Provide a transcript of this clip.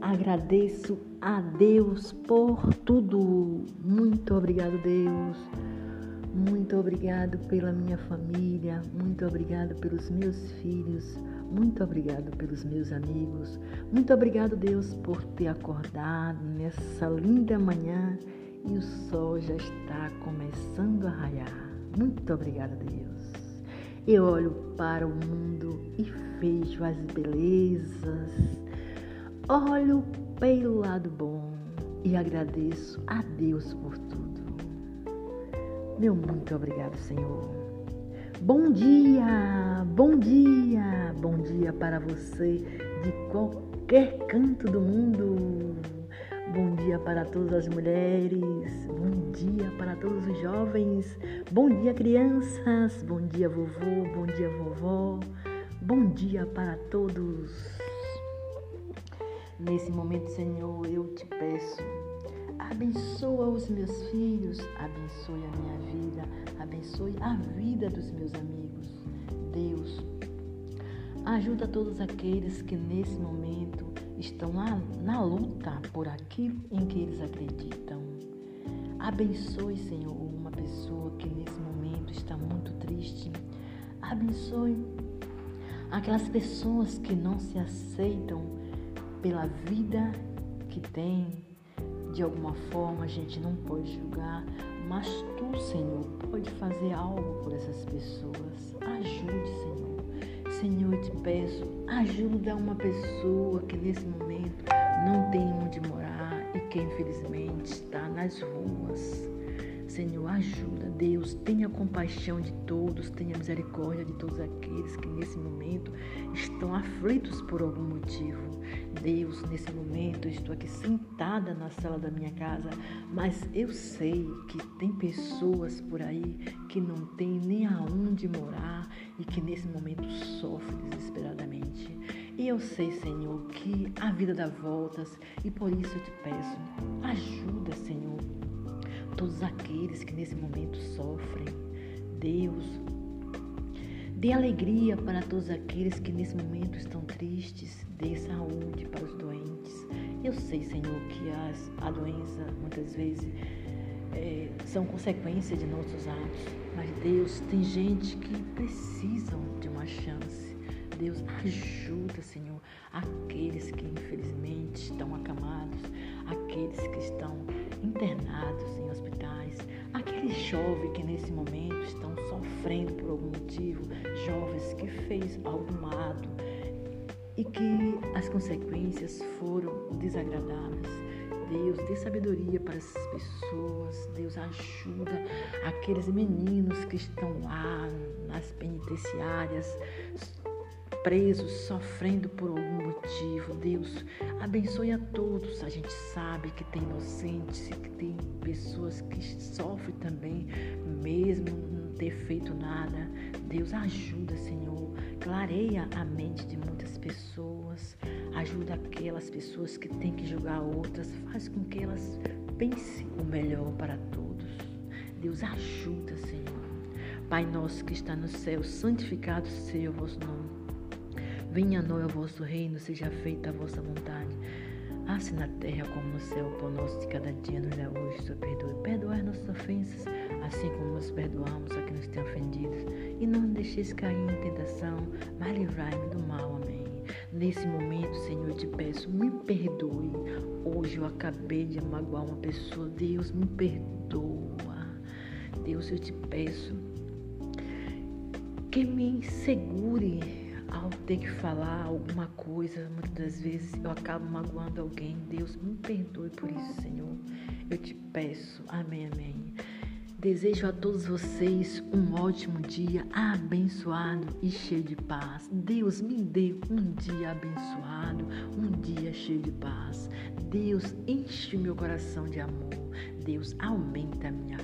agradeço a Deus por tudo. Muito obrigado, Deus. Muito obrigado pela minha família. Muito obrigado pelos meus filhos. Muito obrigado pelos meus amigos. Muito obrigado, Deus, por ter acordado nessa linda manhã e o sol já está começando a raiar. Muito obrigada, Deus. Eu olho para o mundo e vejo as belezas. Olho pelo lado bom e agradeço a Deus por tudo. Meu muito obrigado, Senhor. Bom dia, bom dia, bom dia para você de qualquer canto do mundo. Bom dia para todas as mulheres, bom dia para todos os jovens, bom dia crianças, bom dia vovô, bom dia vovó, bom dia para todos. Nesse momento, Senhor, eu te peço, abençoa os meus filhos, abençoe a minha vida, abençoe a vida dos meus amigos. Deus, ajuda todos aqueles que nesse momento estão na, na luta por aquilo em que eles acreditam. Abençoe, Senhor, uma pessoa que nesse momento está muito triste. Abençoe aquelas pessoas que não se aceitam pela vida que tem. De alguma forma a gente não pode julgar, mas tu, Senhor, pode fazer algo por essas pessoas. Ajude, Senhor. Senhor, eu te peço, ajuda uma pessoa que nesse momento não tem onde morar e que infelizmente está nas ruas. Senhor, ajuda, Deus, tenha compaixão de todos, tenha misericórdia de todos aqueles que nesse momento estão aflitos por algum motivo. Deus, nesse momento estou aqui sentada na sala da minha casa, mas eu sei que tem pessoas por aí que não tem nem aonde morar e que nesse momento sofrem desesperadamente. E eu sei, Senhor, que a vida dá voltas e por isso eu te peço, ajuda, Senhor, todos aqueles que nesse momento sofrem. Deus, dê alegria para todos aqueles que nesse momento estão tristes. Dê saúde para os doentes. Eu sei, Senhor, que as, a doença muitas vezes é, são consequência de nossos atos. Mas Deus, tem gente que precisam de uma chance. Deus, ajuda, Senhor, aqueles que infelizmente estão acamados, aqueles que estão internados em hospitais, aqueles jovens que nesse momento estão sofrendo por algum motivo, jovens que fez algo malo e que as consequências foram desagradáveis. Deus, dê sabedoria para essas pessoas. Deus, ajuda aqueles meninos que estão lá nas penitenciárias, presos, sofrendo por algum motivo. Deus, abençoe a todos. A gente sabe que tem inocentes que tem pessoas que sofrem também, feito nada. Deus, ajuda, Senhor. Clareia a mente de muitas pessoas. Ajuda aquelas pessoas que têm que julgar outras. Faz com que elas pensem o melhor para todos. Deus, ajuda, Senhor. Pai nosso que está no céu, santificado seja o vosso nome. Venha a nós o vosso reino, seja feita a vossa vontade. Assim na terra como no céu, o pão nosso de cada dia nos dá hoje, a quem nos tem ofendido. E não deixeis cair em tentação, mas livrai-me do mal. Amém. Nesse momento, Senhor, eu te peço, me perdoe. Hoje eu acabei de magoar uma pessoa. Deus, me perdoa. Deus, eu te peço que me segure ao ter que falar alguma coisa, muitas das vezes eu acabo magoando alguém. Deus, me perdoe por isso, Senhor. Eu te peço. Amém, amém. Desejo a todos vocês um ótimo dia abençoado e cheio de paz. Deus me dê um dia abençoado, um dia cheio de paz. Deus enche meu coração de amor. Deus aumenta a minha